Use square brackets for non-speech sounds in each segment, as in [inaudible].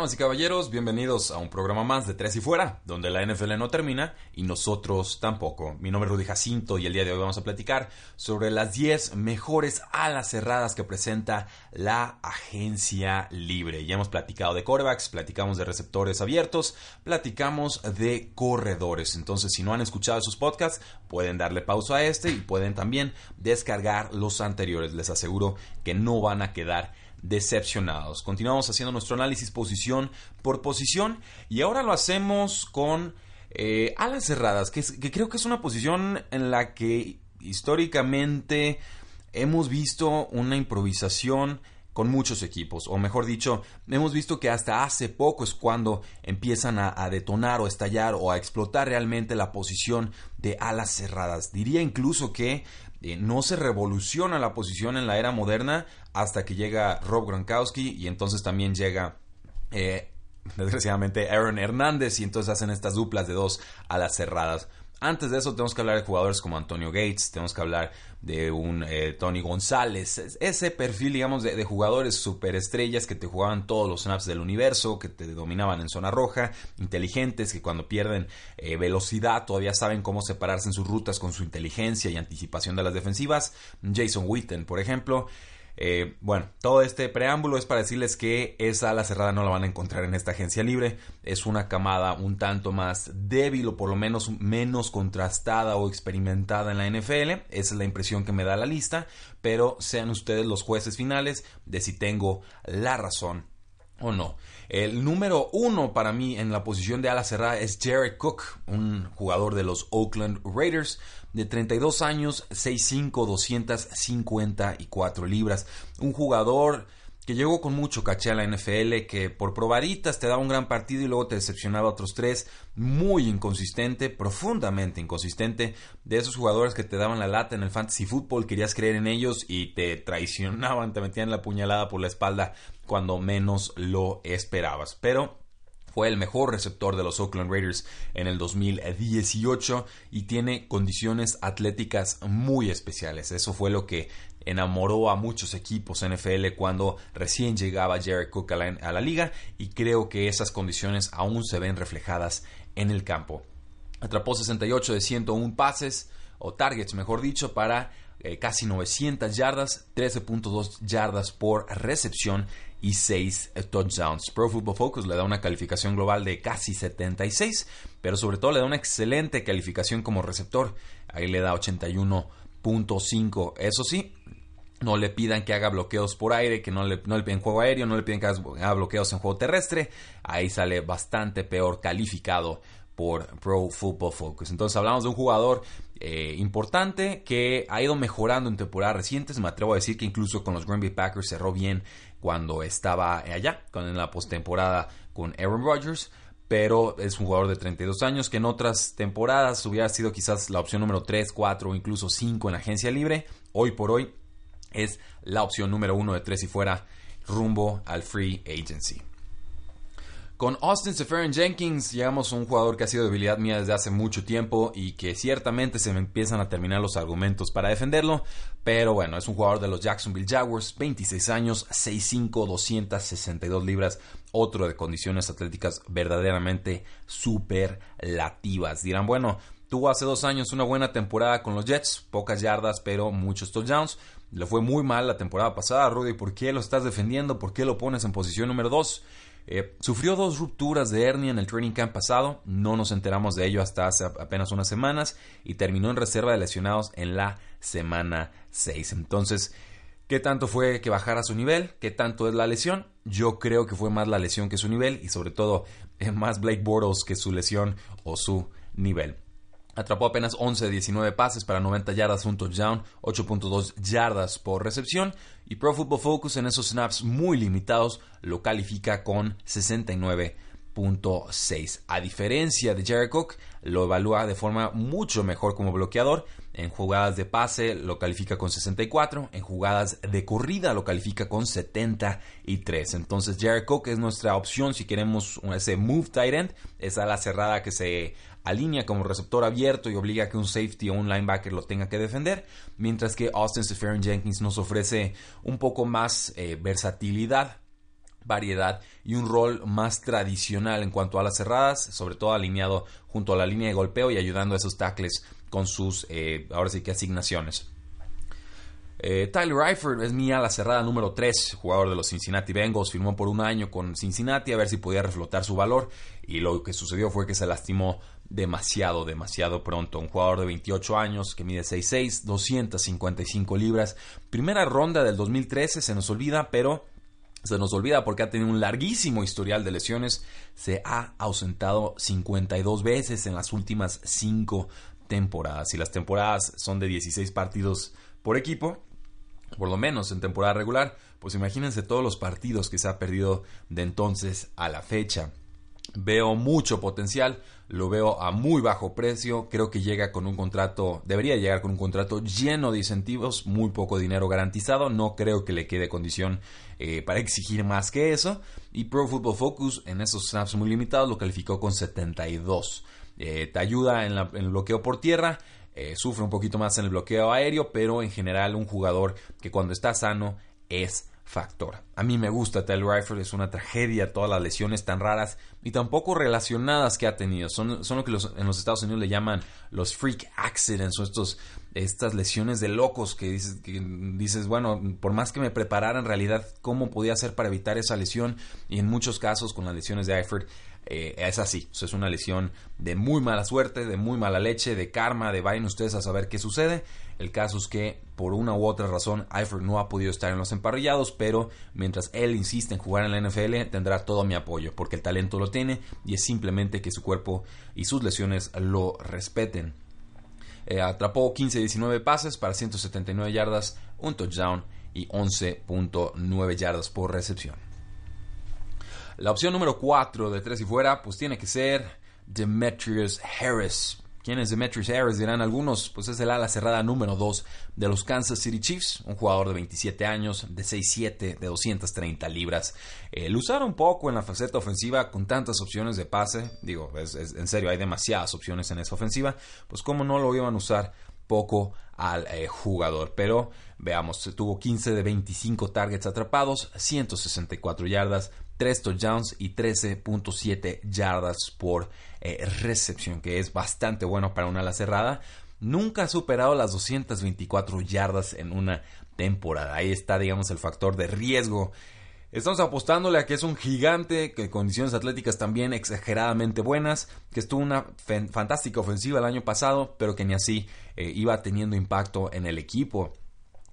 Damas y caballeros, bienvenidos a un programa más de Tres y Fuera, donde la NFL no termina y nosotros tampoco. Mi nombre es Rudy Jacinto y el día de hoy vamos a platicar sobre las 10 mejores alas cerradas que presenta la agencia libre. Ya hemos platicado de corebacks, platicamos de receptores abiertos, platicamos de corredores. Entonces, si no han escuchado esos podcasts, pueden darle pausa a este y pueden también descargar los anteriores. Les aseguro que no van a quedar decepcionados. Continuamos haciendo nuestro análisis posición por posición y ahora lo hacemos con eh, alas cerradas, que, que creo que es una posición en la que históricamente hemos visto una improvisación con muchos equipos, o mejor dicho, hemos visto que hasta hace poco es cuando empiezan a, detonar o estallar o a explotar realmente la posición de alas cerradas. Diría incluso que eh, no se revoluciona la posición en la era moderna hasta que llega Rob Gronkowski y entonces también llega eh, [laughs] desgraciadamente Aaron Hernández y entonces hacen estas duplas de dos alas cerradas. Antes de eso tenemos que hablar de jugadores como Antonio Gates, tenemos que hablar de un eh, Tony González, ese perfil, digamos, de, jugadores superestrellas que te jugaban todos los snaps del universo, que te dominaban en zona roja, inteligentes, que cuando pierden eh, velocidad todavía saben cómo separarse en sus rutas con su inteligencia y anticipación de las defensivas. Jason Witten, por ejemplo. Eh, bueno, todo este preámbulo es para decirles que esa ala cerrada no la van a encontrar en esta agencia libre. Es una camada un tanto más débil o por lo menos menos contrastada o experimentada en la NFL. Esa es la impresión que me da la lista. Pero sean ustedes los jueces finales de si tengo la razón o no. El número uno para mí en la posición de ala cerrada es Jared Cook, un jugador de los Oakland Raiders de 32 años, 6'5, 254 libras. Un jugador que llegó con mucho caché a la NFL, que por probaditas te daba un gran partido y luego te decepcionaba otros tres. Muy inconsistente, profundamente inconsistente. De esos jugadores que te daban la lata en el fantasy football, querías creer en ellos y te traicionaban, te metían la puñalada por la espalda cuando menos lo esperabas. Pero fue el mejor receptor de los Oakland Raiders en el 2018 y tiene condiciones atléticas muy especiales. Eso fue lo que enamoró a muchos equipos NFL cuando recién llegaba Jared Cook a la, liga y creo que esas condiciones aún se ven reflejadas en el campo. Atrapó 68 de 101 pases o targets, mejor dicho, para eh, casi 900 yardas, 13.2 yardas por recepción y 6 touchdowns. Pro Football Focus le da una calificación global de casi 76, pero sobre todo le da una excelente calificación como receptor. Ahí le da 81.5. Eso sí, no le pidan que haga bloqueos por aire, que no le, no le piden juego aéreo, no le piden que haga bloqueos en juego terrestre. Ahí sale bastante peor calificado por Pro Football Focus. Entonces hablamos de un jugador eh, importante que ha ido mejorando en temporadas recientes. Me atrevo a decir que incluso con los Green Bay Packers cerró bien cuando estaba allá, en la postemporada con Aaron Rodgers. Pero es un jugador de 32 años que en otras temporadas hubiera sido quizás la opción número 3, 4 o incluso 5 en agencia libre. Hoy por hoy es la opción número 1 de 3 y fuera rumbo al free agency. Con Austin Seferian Jenkins llegamos a un jugador que ha sido debilidad mía desde hace mucho tiempo y que ciertamente se me empiezan a terminar los argumentos para defenderlo, pero bueno, es un jugador de los Jacksonville Jaguars, 26 años, 6'5, 262 libras, otro de condiciones atléticas verdaderamente superlativas. Dirán, bueno, tuvo hace dos años una buena temporada con los Jets, pocas yardas, pero muchos touchdowns. Le fue muy mal la temporada pasada, Rudy, ¿por qué lo estás defendiendo? ¿Por qué lo pones en posición número 2? Eh, sufrió dos rupturas de hernia en el training camp pasado, no nos enteramos de ello hasta hace apenas unas semanas y terminó en reserva de lesionados en la semana 6. Entonces, ¿qué tanto fue que bajara su nivel? ¿Qué tanto es la lesión? Yo creo que fue más la lesión que su nivel y sobre todo eh, más Blake Bortles que su lesión o su nivel. Atrapó apenas 11 de 19 pases para 90 yardas, un touchdown, 8.2 yardas por recepción. Y Pro Football Focus en esos snaps muy limitados lo califica con 69.6. A diferencia de Jared Cook, lo evalúa de forma mucho mejor como bloqueador. En jugadas de pase lo califica con 64, en jugadas de corrida lo califica con 73. Entonces Jared Cook es nuestra opción si queremos ese move tight end, esa la cerrada que se alinea como receptor abierto y obliga a que un safety o un linebacker lo tenga que defender, mientras que Austin Seferian Jenkins nos ofrece un poco más eh, versatilidad variedad y un rol más tradicional en cuanto a las cerradas, sobre todo alineado junto a la línea de golpeo y ayudando a esos tackles con sus, eh, ahora sí que asignaciones. Eh, Tyler Eifert es mi ala cerrada número 3, jugador de los Cincinnati Bengals, firmó por un año con Cincinnati a ver si podía reflotar su valor y lo que sucedió fue que se lastimó demasiado, demasiado pronto. Un jugador de 28 años que mide 6'6, 255 libras. Primera ronda del 2013, se nos olvida, pero se nos olvida porque ha tenido un larguísimo historial de lesiones. Se ha ausentado 52 veces en las últimas 5 temporadas. Y las temporadas son de 16 partidos por equipo, por lo menos en temporada regular, pues imagínense todos los partidos que se ha perdido de entonces a la fecha. Veo mucho potencial, lo veo a muy bajo precio, creo que llega con un contrato, debería llegar con un contrato lleno de incentivos, muy poco dinero garantizado, no creo que le quede condición eh, para exigir más que eso, y Pro Football Focus en esos snaps muy limitados lo calificó con 72. Eh, te ayuda en, el bloqueo por tierra, eh, sufre un poquito más en el bloqueo aéreo, pero en general un jugador que cuando está sano es factor. A mí me gusta Taylor Eifert, es una tragedia todas las lesiones tan raras y tampoco relacionadas que ha tenido. Son, son lo que en los Estados Unidos le llaman los freak accidents o estos, estas lesiones de locos que dices, dices, bueno, por más que me preparara en realidad, ¿cómo podía hacer para evitar esa lesión? Y en muchos casos con las lesiones de Eifert eh, es así. es una lesión de muy mala suerte, de muy mala leche, de karma, de vayan ustedes a saber qué sucede. El caso es que por una u otra razón Eifert no ha podido estar en los emparrillados, pero mientras él insiste en jugar en la NFL tendrá todo mi apoyo, porque el talento lo tiene y es simplemente que su cuerpo y sus lesiones lo respeten. Eh, atrapó 15-19 pases para 179 yardas, un touchdown y 11.9 yardas por recepción. La opción número 4 de tres y fuera, pues tiene que ser Demetrius Harris. ¿Quién es Demetrius Harris? Dirán algunos, pues es el ala cerrada número 2 de los Kansas City Chiefs, un jugador de 27 años, de 6'7, de 230 libras. Eh, lo usaron poco en la faceta ofensiva con tantas opciones de pase. Digo, es, en serio, hay demasiadas opciones en esa ofensiva. Pues cómo no lo iban a usar poco al eh, jugador. Pero veamos, tuvo 15 de 25 targets atrapados, 164 yardas, 3 touchdowns y 13.7 yardas por eh, recepción, que es bastante bueno para una ala cerrada. Nunca ha superado las 224 yardas en una temporada. Ahí está, digamos, el factor de riesgo. Estamos apostándole a que es un gigante, que condiciones atléticas también exageradamente buenas, que estuvo una fantástica ofensiva el año pasado, pero que ni así eh, iba teniendo impacto en el equipo.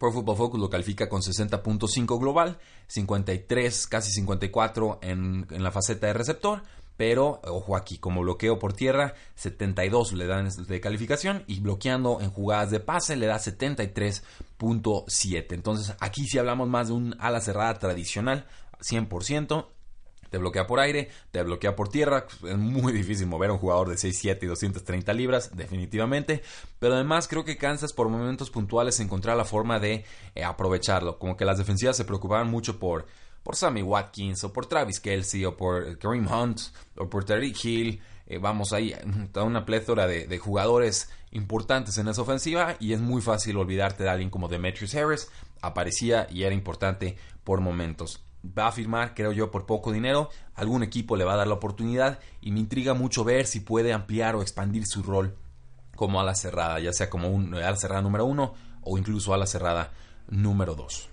Pro Football Focus lo califica con 60.5 global, 53, casi 54 en, en la faceta de receptor, pero ojo aquí, como bloqueo por tierra, 72 le dan de calificación y bloqueando en jugadas de pase le da 73.7. Entonces aquí sí hablamos más de un ala cerrada tradicional, 100% te bloquea por aire, te bloquea por tierra. Es muy difícil mover a un jugador de 6'7 y 230 libras, definitivamente. Pero además creo que Kansas por momentos puntuales encontrar la forma de eh, aprovecharlo. Como que las defensivas se preocupaban mucho por, por Sammy Watkins, o por Travis Kelsey, o por Kareem Hunt, o por Terry Hill. Eh, vamos ahí, toda una plétora de, de, jugadores importantes en esa ofensiva y es muy fácil olvidarte de alguien como Demetrius Harris. Aparecía y era importante por momentos va a firmar, creo yo, por poco dinero. Algún equipo le va a dar la oportunidad y me intriga mucho ver si puede ampliar o expandir su rol como ala cerrada, ya sea como un ala cerrada número uno o incluso ala cerrada número dos.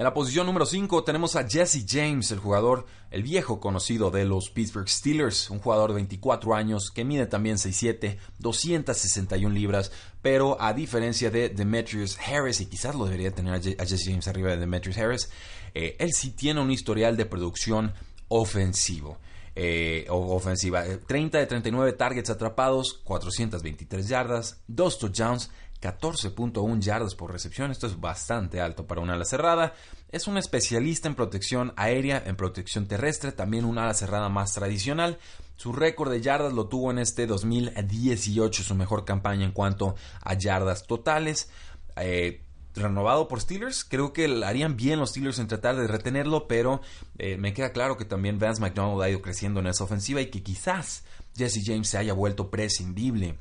En la posición número 5 tenemos a Jesse James, el jugador, el viejo conocido de los Pittsburgh Steelers, un jugador de 24 años que mide también 6'7, 261 libras, pero a diferencia de Demetrius Harris, y quizás lo debería tener a Jesse James arriba de Demetrius Harris, eh, él sí tiene un historial de producción ofensivo. eh, ofensiva. 30 de 39 targets atrapados, 423 yardas, 2 touchdowns, 14.1 yardas por recepción. Esto es bastante alto para una ala cerrada. Es un especialista en protección aérea, en protección terrestre, también una ala cerrada más tradicional. Su récord de yardas lo tuvo en este 2018, su mejor campaña en cuanto a yardas totales. Eh, renovado por Steelers. Creo que harían bien los Steelers en tratar de retenerlo, pero eh, me queda claro que también Vance McDonald ha ido creciendo en esa ofensiva y que quizás Jesse James se haya vuelto prescindible.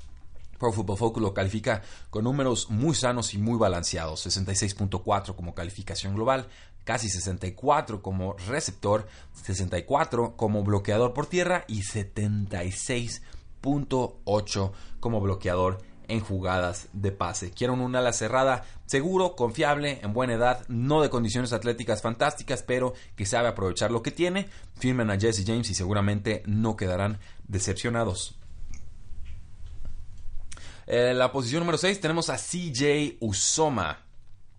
Pro Football Focus lo califica con números muy sanos y muy balanceados. 66.4 como calificación global, casi 64 como receptor, 64 como bloqueador por tierra y 76.8 como bloqueador en jugadas de pase. Quieren una ala cerrada seguro, confiable, en buena edad, no de condiciones atléticas fantásticas, pero que sabe aprovechar lo que tiene. Firmen a Jesse James y seguramente no quedarán decepcionados. En la posición número 6 tenemos a CJ Usoma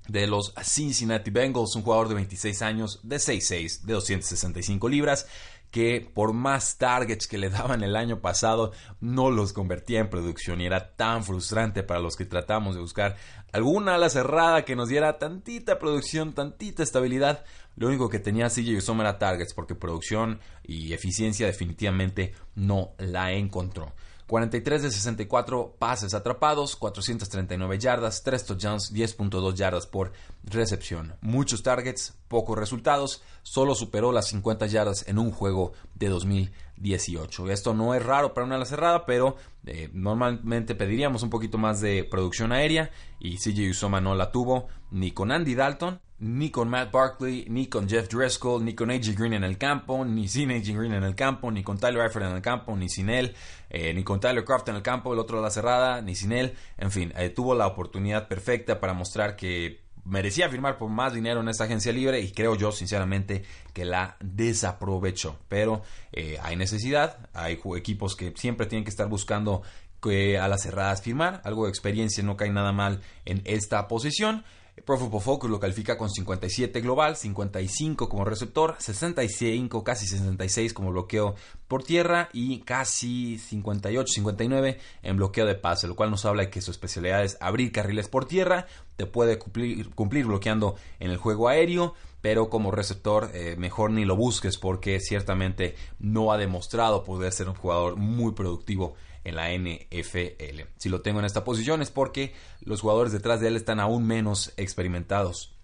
de los Cincinnati Bengals, un jugador de 26 años, de 6'6, de 265 libras, que por más targets que le daban el año pasado no los convertía en producción y era tan frustrante para los que tratamos de buscar alguna ala cerrada que nos diera tantita producción, tantita estabilidad. Lo único que tenía CJ Usoma era targets porque producción y eficiencia definitivamente no la encontró. 43 de 64 pases atrapados, 439 yardas, 3 touchdowns, 10.2 yardas por recepción. Muchos targets, pocos resultados, solo superó las 50 yardas en un juego de 2018. Esto no es raro para una ala cerrada, pero eh, normalmente pediríamos un poquito más de producción aérea y CJ Usoma no la tuvo ni con Andy Dalton ni con Matt Barkley, ni con Jeff Driscoll, ni con AJ Green en el campo, ni sin AJ Green en el campo, ni con Tyler Eifert en el campo, ni sin él, eh, ni con Tyler Croft en el campo, el otro de la cerrada, ni sin él. En fin, eh, tuvo la oportunidad perfecta para mostrar que merecía firmar por más dinero en esta agencia libre y creo yo sinceramente que la desaprovechó. Pero eh, hay necesidad, hay equipos que siempre tienen que estar buscando a las cerradas firmar, algo de experiencia no cae nada mal en esta posición. Pro Football Focus lo califica con 57 global, 55 como receptor, 65, casi 66 como bloqueo por tierra y casi 58, 59 en bloqueo de pase, lo cual nos habla de que su especialidad es abrir carriles por tierra, te puede cumplir, cumplir bloqueando en el juego aéreo, pero como receptor eh, mejor ni lo busques porque ciertamente no ha demostrado poder ser un jugador muy productivo en la NFL. Si lo tengo en esta posición es porque los jugadores detrás de él están aún menos experimentados.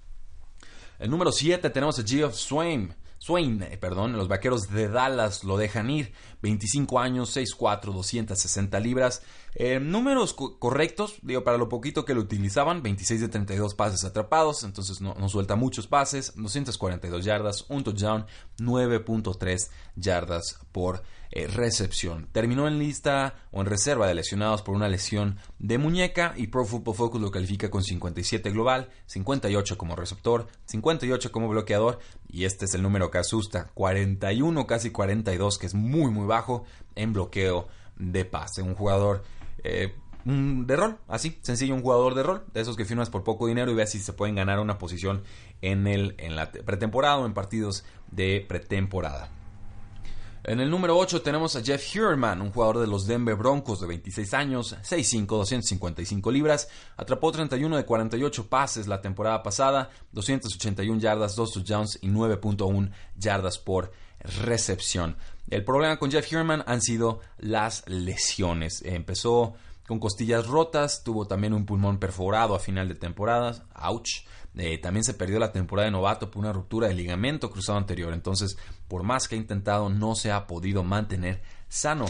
El número 7 tenemos a Geoff Swain. Swain, eh, perdón, los vaqueros de Dallas lo dejan ir. 25 años, 6'4, 260 libras. Eh, números correctos, digo, para lo poquito que lo utilizaban, 26 de 32 pases atrapados, entonces no, no suelta muchos pases, 242 yardas, un touchdown, 9.3 yardas por eh, recepción. Terminó en lista o en reserva de lesionados por una lesión de muñeca y Pro Football Focus lo califica con 57 global, 58 como receptor, 58 como bloqueador y este es el número que asusta, 41 casi 42 que es muy muy bajo en bloqueo de pase. Un jugador eh, de rol, así, sencillo, un jugador de rol, de esos que firmas por poco dinero y veas si se pueden ganar una posición en, el, en la pretemporada o en partidos de pretemporada. En el número 8 tenemos a Jeff Heuerman, un jugador de los Denver Broncos de 26 años, 6'5, 255 libras. Atrapó 31 de 48 pases la temporada pasada, 281 yardas, 2 touchdowns y 9.1 yardas por recepción. El problema con Jeff Heuerman han sido las lesiones. Empezó con costillas rotas, tuvo también un pulmón perforado a final de temporada, ouch. Eh, también se perdió la temporada de novato por una ruptura de ligamento cruzado anterior. Entonces, por más que ha intentado, no se ha podido mantener sano.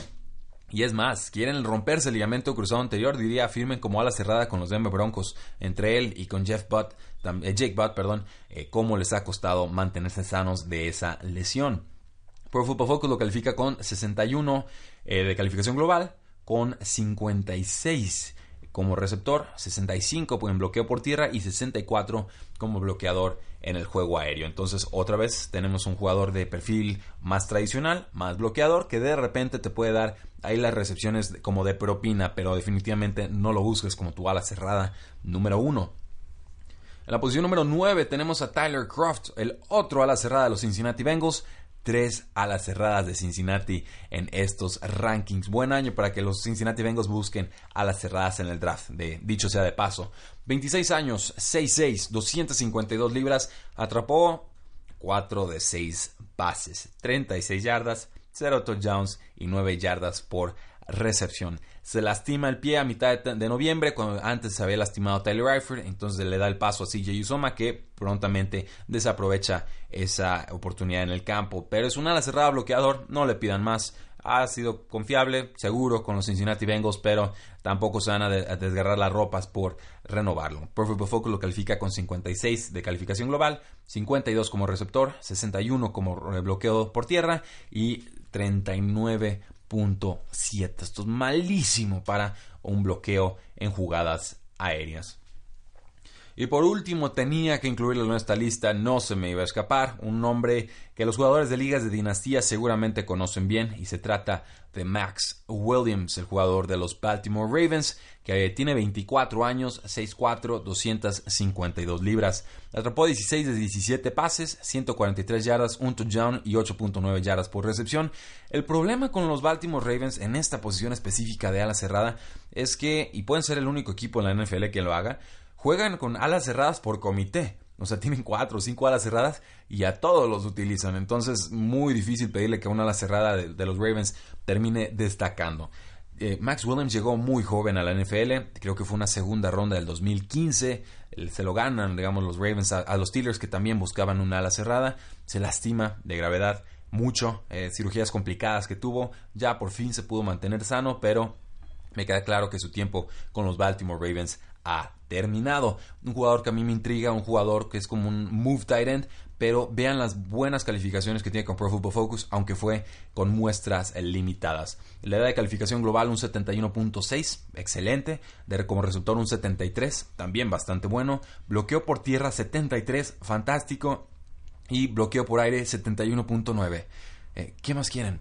Y es más, quieren romperse el ligamento cruzado anterior, diría, firmen como ala cerrada con los Denver Broncos, entre él y con Jeff Butt, eh, Jake Butt, perdón, eh, cómo les ha costado mantenerse sanos de esa lesión. Pro Football Focus lo califica con 61 de calificación global, con 56 como receptor, 65 en bloqueo por tierra y 64 como bloqueador en el juego aéreo. Entonces, otra vez tenemos un jugador de perfil más tradicional, más bloqueador, que de repente te puede dar ahí las recepciones como de propina, pero definitivamente no lo busques como tu ala cerrada número uno. En la posición número 9 tenemos a Tyler Croft, el otro ala cerrada de los Cincinnati Bengals, tres alas cerradas de Cincinnati en estos rankings. Buen año para que los Cincinnati Bengals busquen alas cerradas en el draft, de, dicho sea de paso. 26 años, 6'6, 252 libras, atrapó 4 de 6 pases, 36 yardas, 0 touchdowns y 9 yardas por recepción. Se lastima el pie a mitad de, noviembre, cuando antes se había lastimado Tyler Eifert, entonces le da el paso a CJ Usoma que prontamente desaprovecha esa oportunidad en el campo. Pero es un ala cerrada bloqueador, no le pidan más. Ha sido confiable, seguro con los Cincinnati Bengals, pero tampoco se van a, desgarrar las ropas por renovarlo. Football Focus lo califica con 56 de calificación global, 52 como receptor, 61 como bloqueo por tierra y 39 .7. Esto es malísimo para un bloqueo en jugadas aéreas. Y por último, tenía que incluirlo en esta lista, no se me iba a escapar, un nombre que los jugadores de ligas de dinastía seguramente conocen bien, y se trata de Max Williams, el jugador de los Baltimore Ravens, que tiene 24 años, 6'4, 252 libras. Atrapó 16 de 17 pases, 143 yardas, un touchdown y 8.9 yardas por recepción. El problema con los Baltimore Ravens en esta posición específica de ala cerrada es que, y pueden ser el único equipo en la NFL que lo haga, juegan con alas cerradas por comité. O sea, tienen cuatro o cinco alas cerradas y a todos los utilizan. Entonces, muy difícil pedirle que una ala cerrada de, los Ravens termine destacando. Eh, Max Williams llegó muy joven a la NFL, creo que fue una segunda ronda del 2015, se lo ganan, digamos, los Ravens a, los Steelers que también buscaban una ala cerrada, se lastima de gravedad mucho, eh, cirugías complicadas que tuvo, ya por fin se pudo mantener sano, pero me queda claro que su tiempo con los Baltimore Ravens ha terminado. Un jugador que a mí me intriga, un jugador que es como un move tight end, pero vean las buenas calificaciones que tiene con Pro Football Focus, aunque fue con muestras limitadas. La edad de calificación global un 71.6, excelente. De, como resultado un 73, también bastante bueno. Bloqueo por tierra 73, fantástico. Y bloqueo por aire 71.9. Eh, ¿Qué más quieren?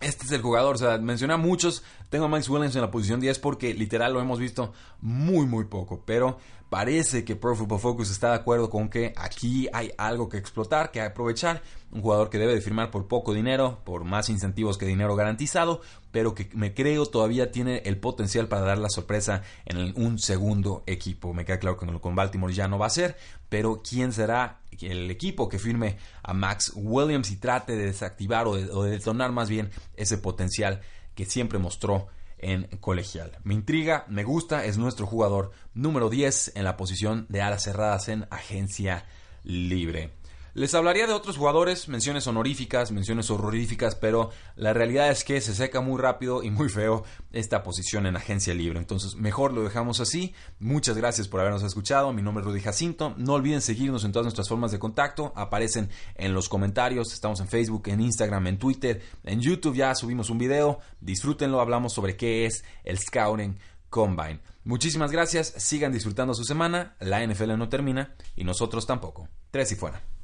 Este es el jugador, o sea, mencioné a muchos. Tengo a Max Williams en la posición 10 porque literal lo hemos visto muy, muy poco. Pero parece que Pro Football Focus está de acuerdo con que aquí hay algo que explotar, que aprovechar. Un jugador que debe de firmar por poco dinero, por más incentivos que dinero garantizado, pero que me creo todavía tiene el potencial para dar la sorpresa en un segundo equipo. Me queda claro que con Baltimore ya no va a ser, pero ¿quién será el equipo que firme a Max Williams y trate de desactivar o de, detonar más bien ese potencial que siempre mostró en colegial. Me intriga, me gusta, es nuestro jugador número 10 en la posición de alas cerradas en agencia libre. Les hablaría de otros jugadores, menciones honoríficas, menciones horroríficas, pero la realidad es que se seca muy rápido y muy feo esta posición en agencia libre. Entonces, mejor lo dejamos así. Muchas gracias por habernos escuchado. Mi nombre es Rudy Jacinto. No olviden seguirnos en todas nuestras formas de contacto. Aparecen en los comentarios. Estamos en Facebook, en Instagram, en Twitter, en YouTube. Ya subimos un video. Disfrútenlo. Hablamos sobre qué es el Scouting Combine. Muchísimas gracias. Sigan disfrutando su semana. La NFL no termina y nosotros tampoco. Tres y fuera.